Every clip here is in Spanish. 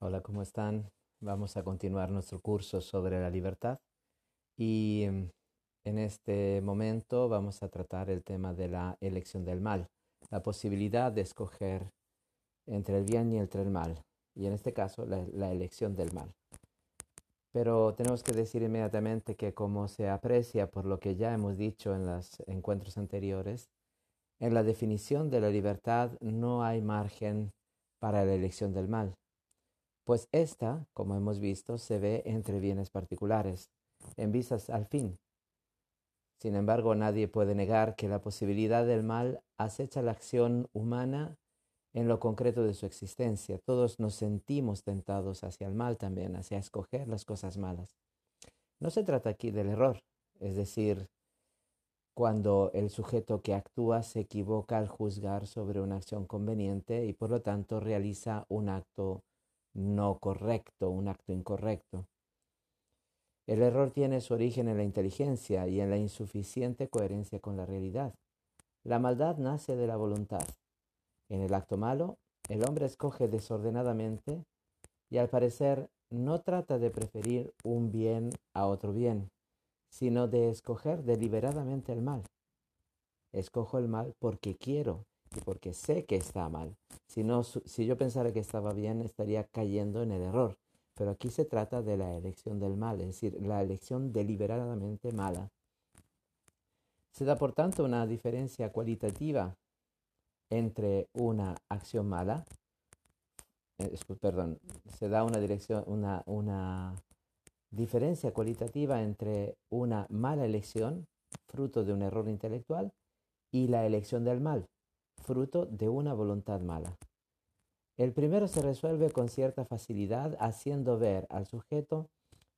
Hola, ¿cómo están? Vamos a continuar nuestro curso sobre la libertad y em, en este momento vamos a tratar el tema de la elección del mal, la posibilidad de escoger entre el bien y entre el mal, y en este caso la, la elección del mal. Pero tenemos que decir inmediatamente que como se aprecia por lo que ya hemos dicho en los encuentros anteriores, en la definición de la libertad no hay margen para la elección del mal pues esta, como hemos visto, se ve entre bienes particulares, en vistas al fin. Sin embargo, nadie puede negar que la posibilidad del mal acecha la acción humana en lo concreto de su existencia. Todos nos sentimos tentados hacia el mal también, hacia escoger las cosas malas. No se trata aquí del error, es decir, cuando el sujeto que actúa se equivoca al juzgar sobre una acción conveniente y por lo tanto realiza un acto no correcto, un acto incorrecto. El error tiene su origen en la inteligencia y en la insuficiente coherencia con la realidad. La maldad nace de la voluntad. En el acto malo, el hombre escoge desordenadamente y al parecer no trata de preferir un bien a otro bien, sino de escoger deliberadamente el mal. Escojo el mal porque quiero y porque sé que está mal. Si, no, si yo pensara que estaba bien, estaría cayendo en el error. Pero aquí se trata de la elección del mal, es decir, la elección deliberadamente mala. Se da, por tanto, una diferencia cualitativa entre una acción mala, eh, perdón, se da una, dirección, una, una diferencia cualitativa entre una mala elección, fruto de un error intelectual, y la elección del mal, fruto de una voluntad mala. El primero se resuelve con cierta facilidad haciendo ver al sujeto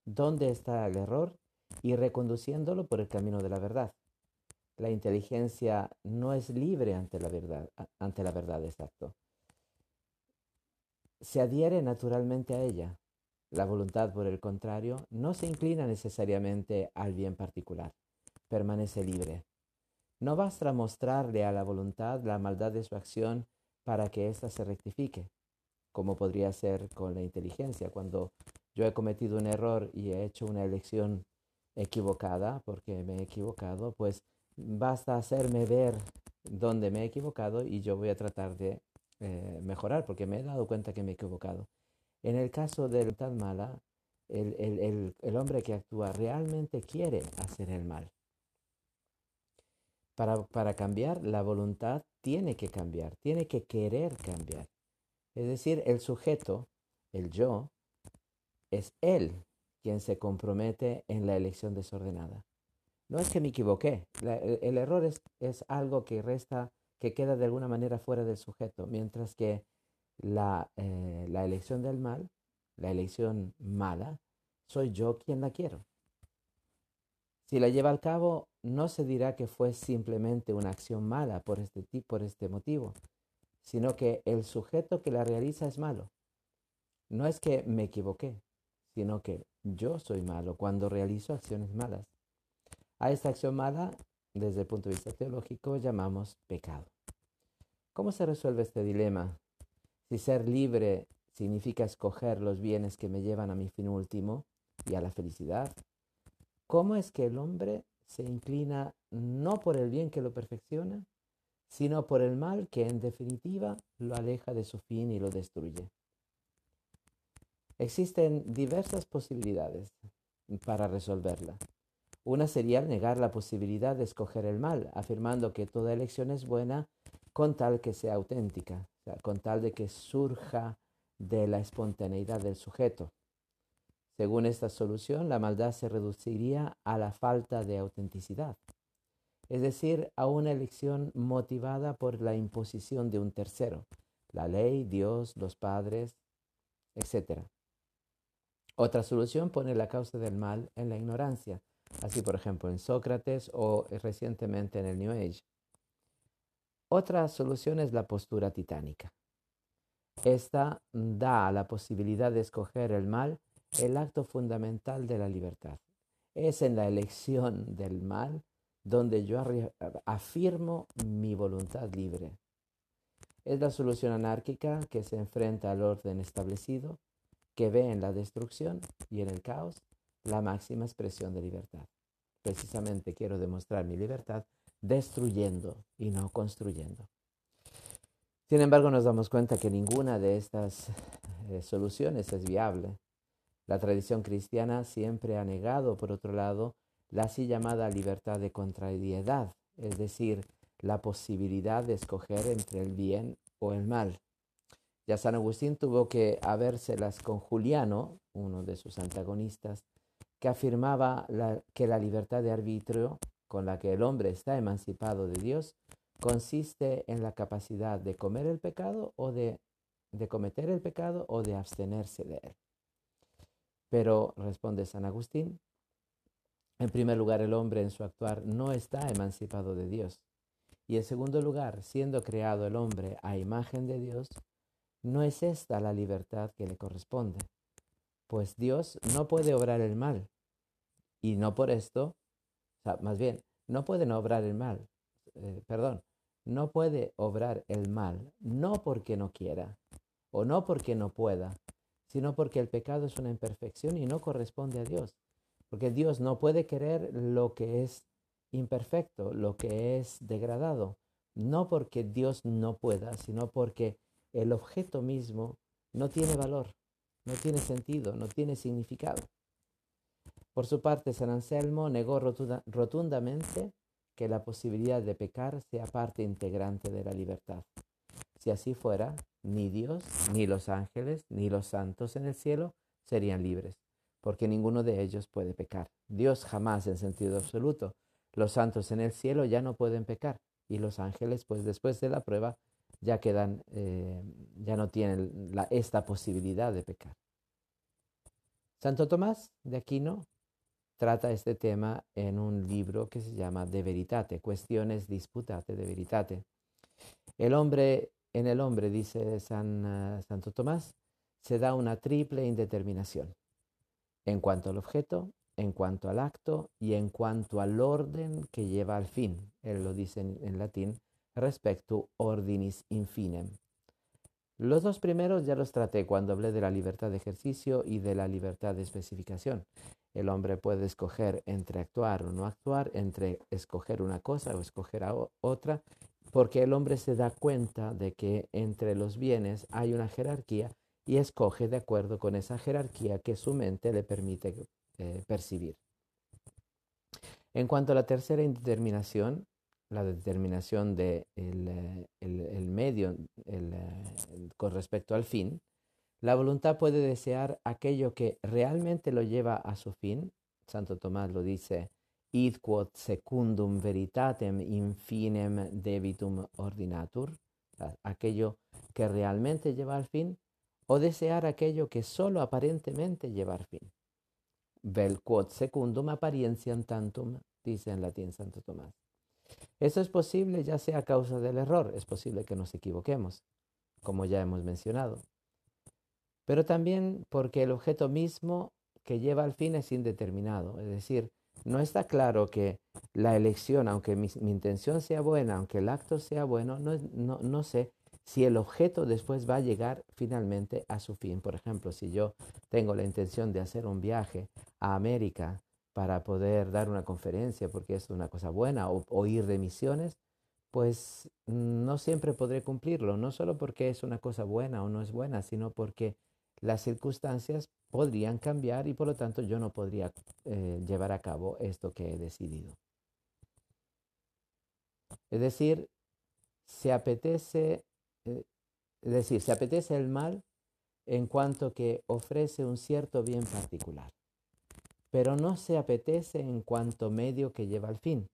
dónde está el error y reconduciéndolo por el camino de la verdad. La inteligencia no es libre ante la verdad, ante la verdad exacto. Se adhiere naturalmente a ella. La voluntad, por el contrario, no se inclina necesariamente al bien particular, permanece libre. No basta mostrarle a la voluntad la maldad de su acción para que ésta se rectifique, como podría ser con la inteligencia. Cuando yo he cometido un error y he hecho una elección equivocada, porque me he equivocado, pues basta hacerme ver dónde me he equivocado y yo voy a tratar de eh, mejorar, porque me he dado cuenta que me he equivocado. En el caso de la mala, el hombre que actúa realmente quiere hacer el mal. Para, cambiar, la voluntad tiene que cambiar, tiene que querer cambiar. Es decir, el sujeto, el yo, es él quien se compromete en la elección desordenada. No es que me equivoqué, el, error es, algo que resta, que queda de alguna manera fuera del sujeto, mientras que la, eh, la elección del mal, la elección mala, soy yo quien la quiero. Si la lleva al cabo, no se dirá que fue simplemente una acción mala por este, por este motivo, sino que el sujeto que la realiza es malo. No es que me equivoqué, sino que yo soy malo cuando realizo acciones malas. A esta acción mala, desde el punto de vista teológico, llamamos pecado. ¿Cómo se resuelve este dilema? Si ser libre significa escoger los bienes que me llevan a mi fin último y a la felicidad, ¿Cómo es que el hombre se inclina no por el bien que lo perfecciona, sino por el mal que en definitiva lo aleja de su fin y lo destruye? Existen diversas posibilidades para resolverla. Una sería negar la posibilidad de escoger el mal, afirmando que toda elección es buena con tal que sea auténtica, con tal de que surja de la espontaneidad del sujeto. Según esta solución, la maldad se reduciría a la falta de autenticidad, es decir, a una elección motivada por la imposición de un tercero, la ley, Dios, los padres, etc. Otra solución pone la causa del mal en la ignorancia, así por ejemplo en Sócrates o recientemente en el New Age. Otra solución es la postura titánica. Esta da la posibilidad de escoger el mal el acto fundamental de la libertad. Es en la elección del mal donde yo afirmo mi voluntad libre. Es la solución anárquica que se enfrenta al orden establecido, que ve en la destrucción y en el caos la máxima expresión de libertad. Precisamente quiero demostrar mi libertad destruyendo y no construyendo. Sin embargo, nos damos cuenta que ninguna de estas eh, soluciones es viable. La tradición cristiana siempre ha negado, por otro lado, la así llamada libertad de contrariedad, es decir, la posibilidad de escoger entre el bien o el mal. Ya San Agustín tuvo que habérselas con Juliano, uno de sus antagonistas, que afirmaba que la libertad de arbitrio con la que el hombre está emancipado de Dios consiste en la capacidad de comer el pecado o de, de cometer el pecado o de abstenerse de él. Pero, responde San Agustín, en primer lugar, el hombre en su actuar no está emancipado de Dios. Y en segundo lugar, siendo creado el hombre a imagen de Dios, no es esta la libertad que le corresponde, pues Dios no puede obrar el mal. Y no por esto, más bien, no puede obrar el mal, eh, perdón, no puede obrar el mal, no porque no quiera o no porque no pueda, sino porque el pecado es una imperfección y no corresponde a Dios. Porque Dios no puede querer lo que es imperfecto, lo que es degradado, no porque Dios no pueda, sino porque el objeto mismo no tiene valor, no tiene sentido, no tiene significado. Por su parte, San Anselmo negó rotundamente que la posibilidad de pecar sea parte integrante de la libertad. Si así fuera, ni Dios, ni los ángeles, ni los santos en el cielo serían libres, porque ninguno de ellos puede pecar. Dios jamás en sentido absoluto. Los santos en el cielo ya no pueden pecar, y los ángeles, pues después de la prueba, ya quedan, eh, ya no tienen esta posibilidad de pecar. Santo Tomás de Aquino trata este tema en un libro que se llama De Veritate, Cuestiones Disputate de Veritate. El hombre, en el hombre, dice San, uh, Santo Tomás, se da una triple indeterminación en cuanto al objeto, en cuanto al acto y en cuanto al orden que lleva al fin. Él lo dice en, en latín, respecto ordinis infinem. Los dos primeros ya los traté cuando hablé de la libertad de ejercicio y de la libertad de especificación. El hombre puede escoger entre actuar o no actuar, entre escoger una cosa o escoger otra, porque el hombre se da cuenta de que entre los bienes hay una jerarquía y escoge de acuerdo con esa jerarquía que su mente le permite eh, percibir. En cuanto a la tercera indeterminación, la determinación del de el, medio con respecto al fin, la voluntad puede desear aquello que realmente lo lleva a su fin. Santo Tomás lo dice, id quod secundum veritatem infinem debitum ordinatur, aquello que realmente lleva al fin, o desear aquello que solo aparentemente lleva al fin. Vel quod secundum apparentiam tantum, dice en latín Santo Tomás. Eso es posible ya sea a causa del error, es posible que nos equivoquemos, como ya hemos mencionado pero también porque el objeto mismo que lleva al fin es indeterminado. Es decir, no está claro que la elección, aunque mi, intención sea buena, aunque el acto sea bueno, no, no, no sé si el objeto después va a llegar finalmente a su fin. Por ejemplo, si yo tengo la intención de hacer un viaje a América para poder dar una conferencia porque es una cosa buena o, o, ir de misiones, pues no siempre podré cumplirlo, no solo porque es una cosa buena o no es buena, sino porque las circunstancias podrían cambiar y por lo tanto yo no podría eh, llevar a cabo esto que he decidido. Es decir, se apetece, eh, es decir, se apetece el mal en cuanto que ofrece un cierto bien particular, pero no se apetece en cuanto medio que lleva al fin.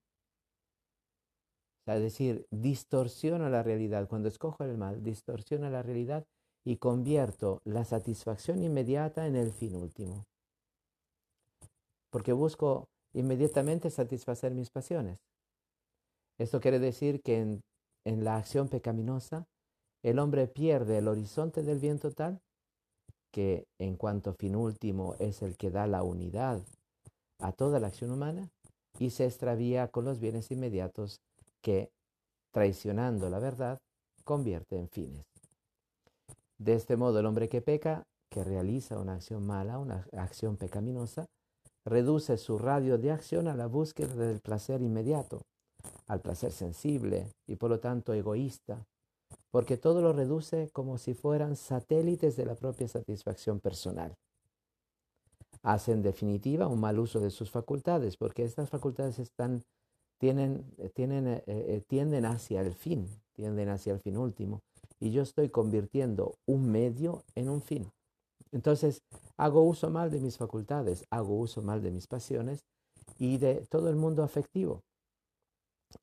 es decir, distorsiona la realidad. Cuando escojo el mal, distorsiona la realidad y convierto la satisfacción inmediata en el fin último. Porque busco inmediatamente satisfacer mis pasiones. Esto quiere decir que en, la acción pecaminosa el hombre pierde el horizonte del bien total, que en cuanto fin último es el que da la unidad a toda la acción humana, y se extravía con los bienes inmediatos que, traicionando la verdad, convierte en fines. De este modo, el hombre que peca, que realiza una acción mala, una acción pecaminosa, reduce su radio de acción a la búsqueda del placer inmediato, al placer sensible y por lo tanto egoísta, porque todo lo reduce como si fueran satélites de la propia satisfacción personal. Hace en definitiva un mal uso de sus facultades, porque estas facultades están, tienen, tienen, eh, eh, tienden hacia el fin, tienden hacia el fin último, y yo estoy convirtiendo un medio en un fin. Entonces, hago uso mal de mis facultades, hago uso mal de mis pasiones y de todo el mundo afectivo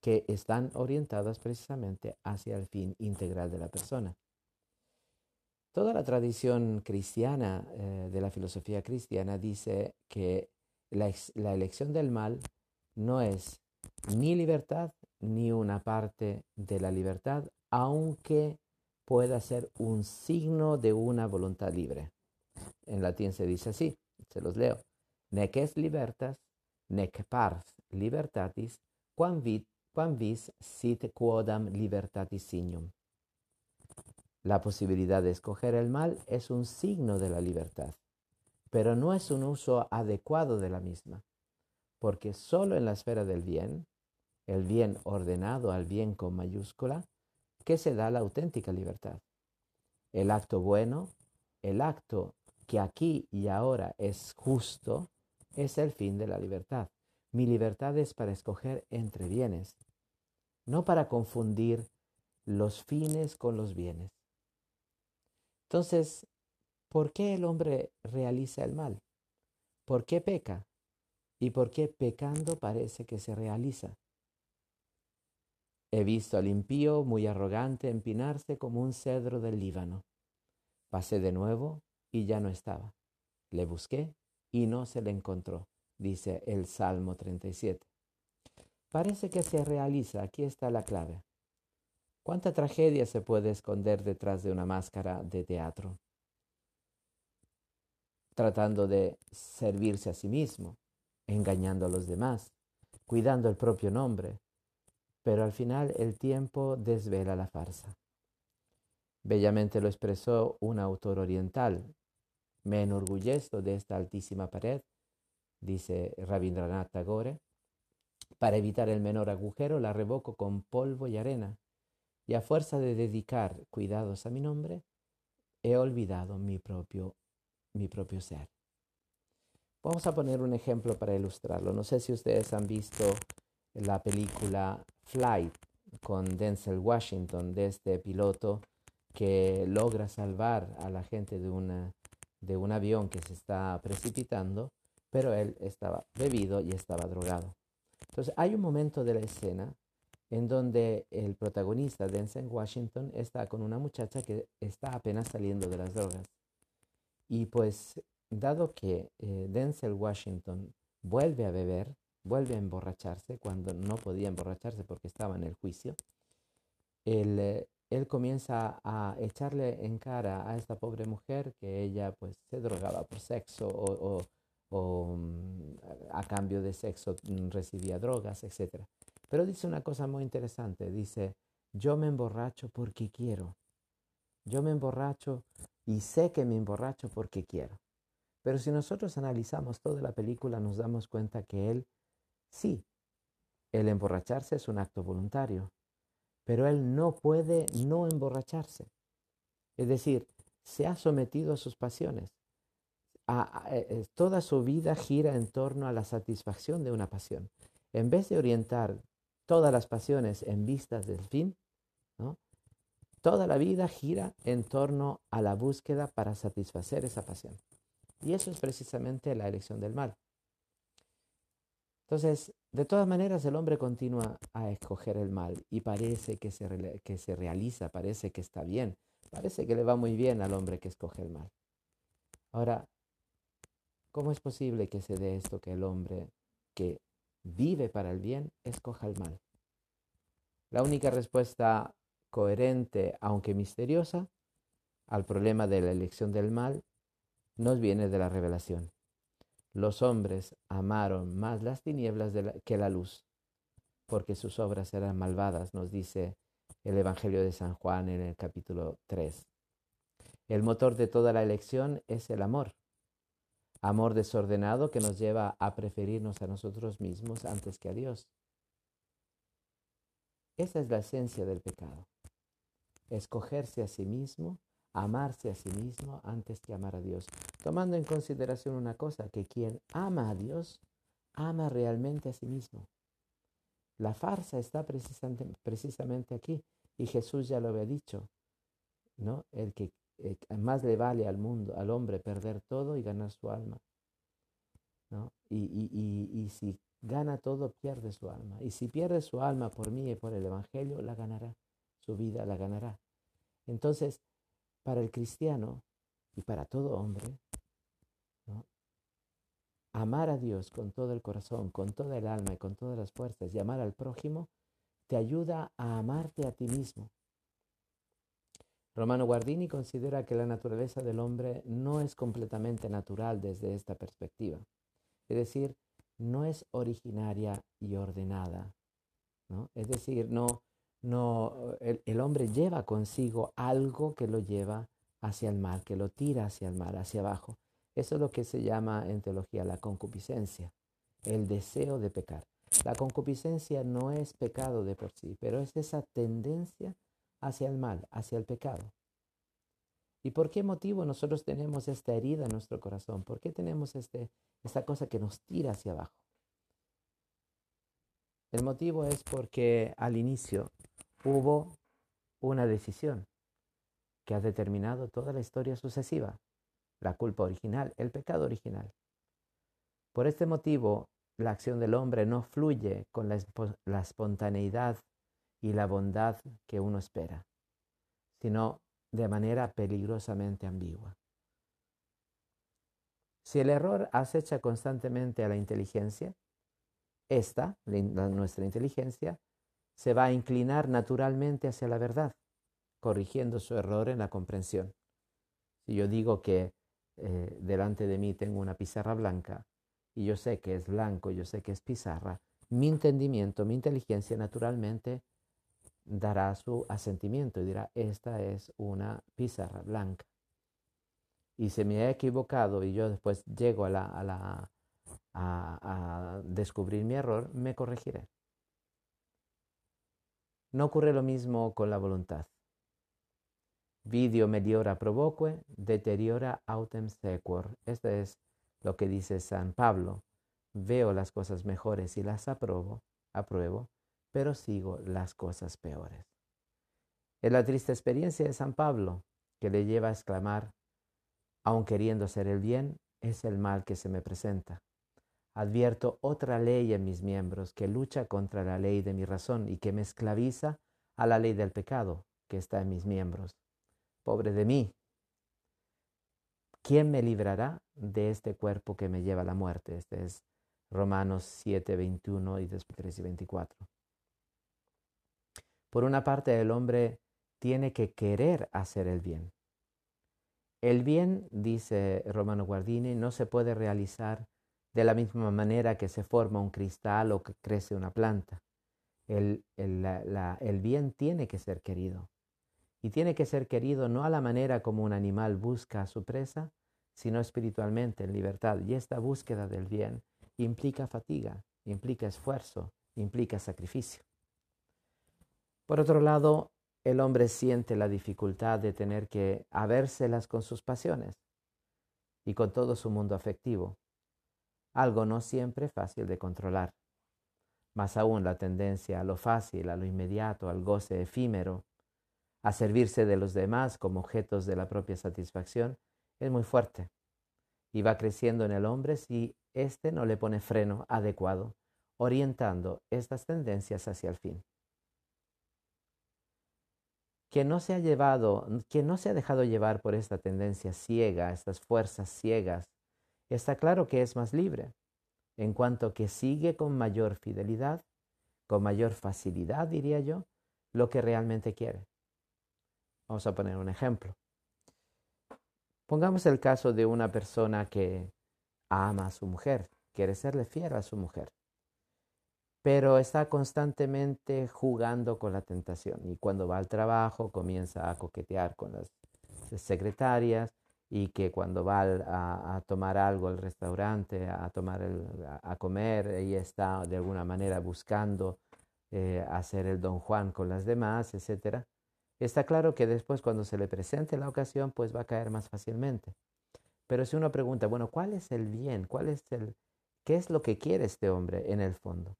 que están orientadas precisamente hacia el fin integral de la persona. Toda la tradición cristiana eh, de la filosofía cristiana dice que la, la elección del mal no es ni libertad ni una parte de la libertad, aunque pueda ser un signo de una voluntad libre. En latín se dice así, se los leo. Nec es libertas, nec pars libertatis, quam vis sit quodam libertatis signum. La posibilidad de escoger el mal es un signo de la libertad, pero no es un uso adecuado de la misma, porque solo en la esfera del bien, el bien ordenado al bien con mayúscula, que se da la auténtica libertad. El acto bueno, el acto que aquí y ahora es justo, es el fin de la libertad. Mi libertad es para escoger entre bienes, no para confundir los fines con los bienes. Entonces, ¿por qué el hombre realiza el mal? ¿Por qué peca? ¿Y por qué pecando parece que se realiza? He visto al impío muy arrogante empinarse como un cedro del Líbano. Pasé de nuevo y ya no estaba. Le busqué y no se le encontró, dice el Salmo 37. Parece que se realiza, aquí está la clave. ¿Cuánta tragedia se puede esconder detrás de una máscara de teatro? Tratando de servirse a sí mismo, engañando a los demás, cuidando el propio nombre, pero al final el tiempo desvela la farsa. Bellamente lo expresó un autor oriental, me enorgullezco de esta altísima pared, dice Rabindranath Tagore. Para evitar el menor agujero la revoco con polvo y arena, y a fuerza de dedicar cuidados a mi nombre, he olvidado mi propio, mi propio ser. Vamos a poner un ejemplo para ilustrarlo. No sé si ustedes han visto la película Flight con Denzel Washington, de este piloto que logra salvar a la gente de una de un avión que se está precipitando, pero él estaba bebido y estaba drogado. Entonces hay un momento de la escena en donde el protagonista, Denzel Washington, está con una muchacha que está apenas saliendo de las drogas. Y pues, dado que eh, Denzel Washington vuelve a beber, vuelve a emborracharse cuando no podía emborracharse porque estaba en el juicio, el, eh, él comienza a echarle en cara a esta pobre mujer que ella pues se drogaba por sexo o, mm, a cambio de sexo mm, recibía drogas, etc. Pero dice una cosa muy interesante, dice, yo me emborracho porque quiero. Yo me emborracho y sé que me emborracho porque quiero. Pero si nosotros analizamos toda la película nos damos cuenta que él, sí, el emborracharse es un acto voluntario, pero él no puede no emborracharse. Es decir, se ha sometido a sus pasiones. Eh, eh, toda su vida gira en torno a la satisfacción de una pasión. En vez de orientar todas las pasiones en vistas del fin, toda la vida gira en torno a la búsqueda para satisfacer esa pasión. Y eso es precisamente la elección del mal. Entonces, de todas maneras, el hombre continúa a escoger el mal y parece que se, que se realiza, parece que está bien, parece que le va muy bien al hombre que escoge el mal. Ahora, ¿cómo es posible que se dé esto que el hombre que vive para el bien escoja el mal? La única respuesta coherente, aunque misteriosa, al problema de la elección del mal nos viene de la revelación los hombres amaron más las tinieblas que la luz, porque sus obras eran malvadas, nos dice el Evangelio de San Juan en el capítulo 3. El motor de toda la elección es el amor. Amor desordenado que nos lleva a preferirnos a nosotros mismos antes que a Dios. Esa es la esencia del pecado. Escogerse a sí mismo, amarse a sí mismo antes que amar a Dios. Tomando en consideración una cosa, que quien ama a Dios, ama realmente a sí mismo. La farsa está precisamente, aquí y Jesús ya lo había dicho, ¿no? El que más le vale al mundo, al hombre, perder todo y ganar su alma. ¿no? Y, y, y, si gana todo, pierde su alma. Y si pierde su alma por mí y por el Evangelio, la ganará. Su vida la ganará. Entonces, para el cristiano y para todo hombre, amar a Dios con todo el corazón, con toda el alma y con todas las fuerzas y amar al prójimo, te ayuda a amarte a ti mismo. Romano Guardini considera que la naturaleza del hombre no es completamente natural desde esta perspectiva. Es decir, no es originaria y ordenada. ¿no? Es decir, no, no, el, el, hombre lleva consigo algo que lo lleva hacia el mal, que lo tira hacia el mal, hacia abajo. Eso es lo que se llama en teología la concupiscencia, el deseo de pecar. La concupiscencia no es pecado de por sí, pero es esa tendencia hacia el mal, hacia el pecado. ¿Y por qué motivo nosotros tenemos esta herida en nuestro corazón? ¿Por qué tenemos este, esta cosa que nos tira hacia abajo? El motivo es porque al inicio hubo una decisión que ha determinado toda la historia sucesiva, la culpa original, el pecado original. Por este motivo, la acción del hombre no fluye con la, espontaneidad y la bondad que uno espera, sino de manera peligrosamente ambigua. Si el error acecha constantemente a la inteligencia, esta, nuestra inteligencia, se va a inclinar naturalmente hacia la verdad, corrigiendo su error en la comprensión. Si yo digo que eh, delante de mí tengo una pizarra blanca y yo sé que es blanco, yo sé que es pizarra, mi entendimiento, mi inteligencia naturalmente dará su asentimiento y dirá, esta es una pizarra blanca. Y si me he equivocado y yo después llego a, la, a, descubrir mi error, me corregiré. No ocurre lo mismo con la voluntad. Vidio meliora provoque, deteriora autem sequor. Esto es lo que dice San Pablo. Veo las cosas mejores y las aprobo, apruebo, pero sigo las cosas peores. Es la triste experiencia de San Pablo que le lleva a exclamar, aun queriendo hacer el bien, es el mal que se me presenta. Advierto otra ley en mis miembros que lucha contra la ley de mi razón y que me esclaviza a la ley del pecado que está en mis miembros. Pobre de mí. ¿Quién me librará de este cuerpo que me lleva a la muerte? Este es Romanos 7, 21 y después 3 y 24. Por una parte, el hombre tiene que querer hacer el bien. El bien, dice Romano Guardini, no se puede realizar de la misma manera que se forma un cristal o que crece una planta. El, el, bien tiene que ser querido. Y tiene que ser querido no a la manera como un animal busca a su presa, sino espiritualmente en libertad. Y esta búsqueda del bien implica fatiga, implica esfuerzo, implica sacrificio. Por otro lado, el hombre siente la dificultad de tener que habérselas con sus pasiones y con todo su mundo afectivo, algo no siempre fácil de controlar. Más aún la tendencia a lo fácil, a lo inmediato, al goce efímero, a servirse de los demás como objetos de la propia satisfacción, es muy fuerte y va creciendo en el hombre si éste no le pone freno adecuado, orientando estas tendencias hacia el fin que no se ha llevado, que no se ha dejado llevar por esta tendencia ciega, estas fuerzas ciegas, está claro que es más libre, en cuanto que sigue con mayor fidelidad, con mayor facilidad, diría yo, lo que realmente quiere. Vamos a poner un ejemplo. Pongamos el caso de una persona que ama a su mujer, quiere serle fiel a su mujer pero está constantemente jugando con la tentación y cuando va al trabajo comienza a coquetear con las secretarias y que cuando va a, tomar algo al restaurante, a, tomar a, comer, ella está de alguna manera buscando eh, hacer el don Juan con las demás, etc. Está claro que después cuando se le presente la ocasión, pues va a caer más fácilmente. Pero si uno pregunta, bueno, ¿cuál es el bien? ¿Cuál es el, qué es lo que quiere este hombre en el fondo?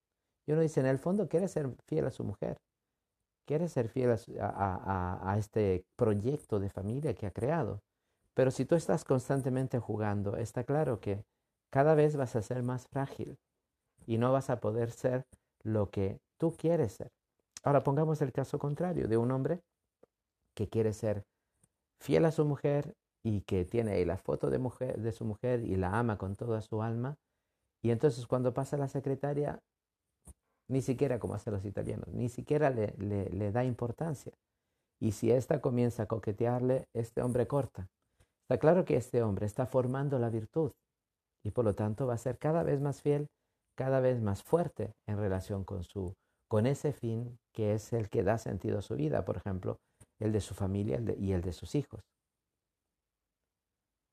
Y uno dice, en el fondo quiere ser fiel a su mujer, quiere ser fiel a, este proyecto de familia que ha creado. Pero si tú estás constantemente jugando, está claro que cada vez vas a ser más frágil y no vas a poder ser lo que tú quieres ser. Ahora pongamos el caso contrario de un hombre que quiere ser fiel a su mujer y que tiene ahí la foto de, mujer, de su mujer y la ama con toda su alma. Y entonces cuando pasa la secretaria, ni siquiera como hacen los italianos, ni siquiera le, le, da importancia. Y si ésta comienza a coquetearle, este hombre corta. Está claro que este hombre está formando la virtud y por lo tanto va a ser cada vez más fiel, cada vez más fuerte en relación con su con ese fin que es el que da sentido a su vida, por ejemplo, el de su familia y el de sus hijos.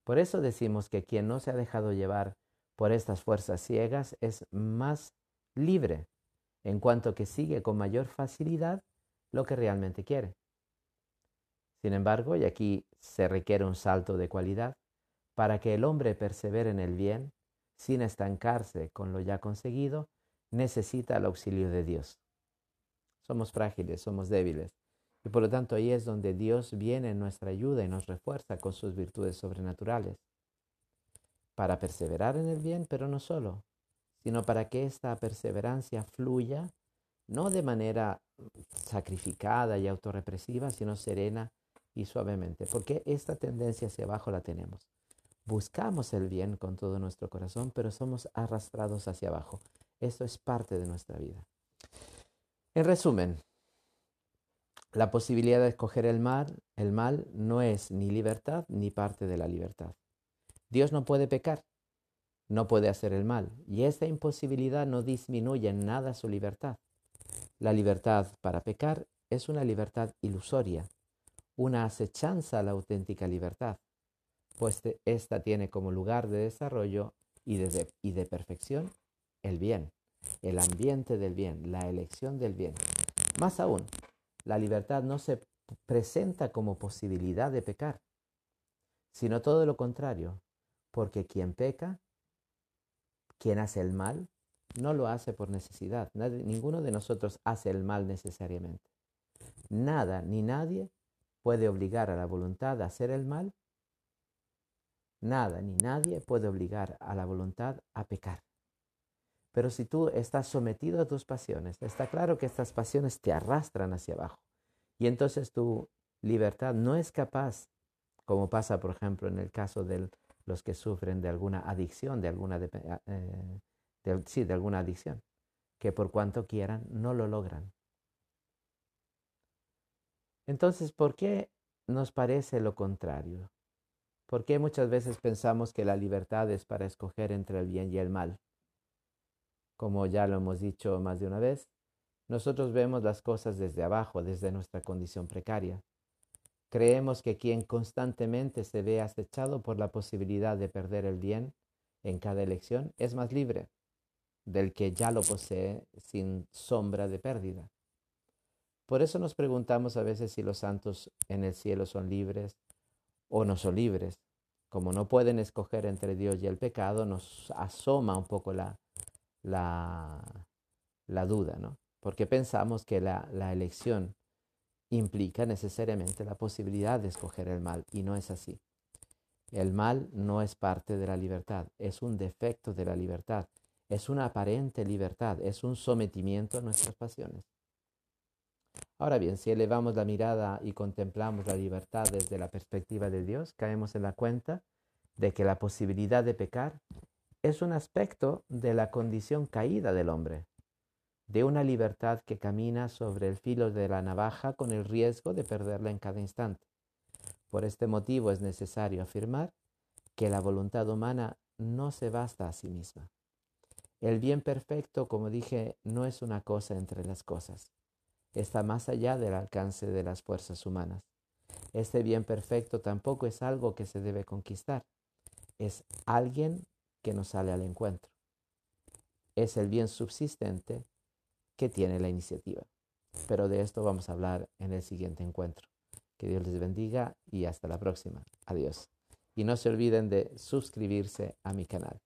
Por eso decimos que quien no se ha dejado llevar por estas fuerzas ciegas es más libre en cuanto que sigue con mayor facilidad lo que realmente quiere. Sin embargo, y aquí se requiere un salto de cualidad, para que el hombre persevere en el bien, sin estancarse con lo ya conseguido, necesita el auxilio de Dios. Somos frágiles, somos débiles, y por lo tanto ahí es donde Dios viene en nuestra ayuda y nos refuerza con sus virtudes sobrenaturales, para perseverar en el bien, pero no solo, sino para que esta perseverancia fluya no de manera sacrificada y autorrepresiva, sino serena y suavemente, porque esta tendencia hacia abajo la tenemos. Buscamos el bien con todo nuestro corazón, pero somos arrastrados hacia abajo. Esto es parte de nuestra vida. En resumen, la posibilidad de escoger el mal, el mal no es ni libertad ni parte de la libertad. Dios no puede pecar, no puede hacer el mal, y esta imposibilidad no disminuye en nada su libertad. La libertad para pecar es una libertad ilusoria, una acechanza a la auténtica libertad, pues esta tiene como lugar de desarrollo y de, y de perfección el bien, el ambiente del bien, la elección del bien. Más aún, la libertad no se presenta como posibilidad de pecar, sino todo lo contrario, porque quien peca quien hace el mal no lo hace por necesidad. ninguno de nosotros hace el mal necesariamente. Nada ni nadie puede obligar a la voluntad a hacer el mal. Nada ni nadie puede obligar a la voluntad a pecar. Pero si tú estás sometido a tus pasiones, está claro que estas pasiones te arrastran hacia abajo. Y entonces tu libertad no es capaz, como pasa por ejemplo en el caso del los que sufren de alguna adicción, de alguna, eh, sí, de alguna adicción, que por cuanto quieran no lo logran. Entonces, ¿por qué nos parece lo contrario? ¿Por qué muchas veces pensamos que la libertad es para escoger entre el bien y el mal? Como ya lo hemos dicho más de una vez, nosotros vemos las cosas desde abajo, desde nuestra condición precaria. Creemos que quien constantemente se ve acechado por la posibilidad de perder el bien en cada elección es más libre del que ya lo posee sin sombra de pérdida. Por eso nos preguntamos a veces si los santos en el cielo son libres o no son libres. Como no pueden escoger entre Dios y el pecado, nos asoma un poco la, la, duda, ¿no? Porque pensamos que la elección implica necesariamente la posibilidad de escoger el mal y no es así. El mal no es parte de la libertad, es un defecto de la libertad, es una aparente libertad, es un sometimiento a nuestras pasiones. Ahora bien, si elevamos la mirada y contemplamos la libertad desde la perspectiva de Dios, caemos en la cuenta de que la posibilidad de pecar es un aspecto de la condición caída del hombre de una libertad que camina sobre el filo de la navaja con el riesgo de perderla en cada instante. Por este motivo es necesario afirmar que la voluntad humana no se basta a sí misma. El bien perfecto, como dije, no es una cosa entre las cosas. Está más allá del alcance de las fuerzas humanas. Este bien perfecto tampoco es algo que se debe conquistar. Es alguien que nos sale al encuentro. Es el bien subsistente que tiene la iniciativa. Pero de esto vamos a hablar en el siguiente encuentro. Que Dios les bendiga y hasta la próxima. Adiós. Y no se olviden de suscribirse a mi canal.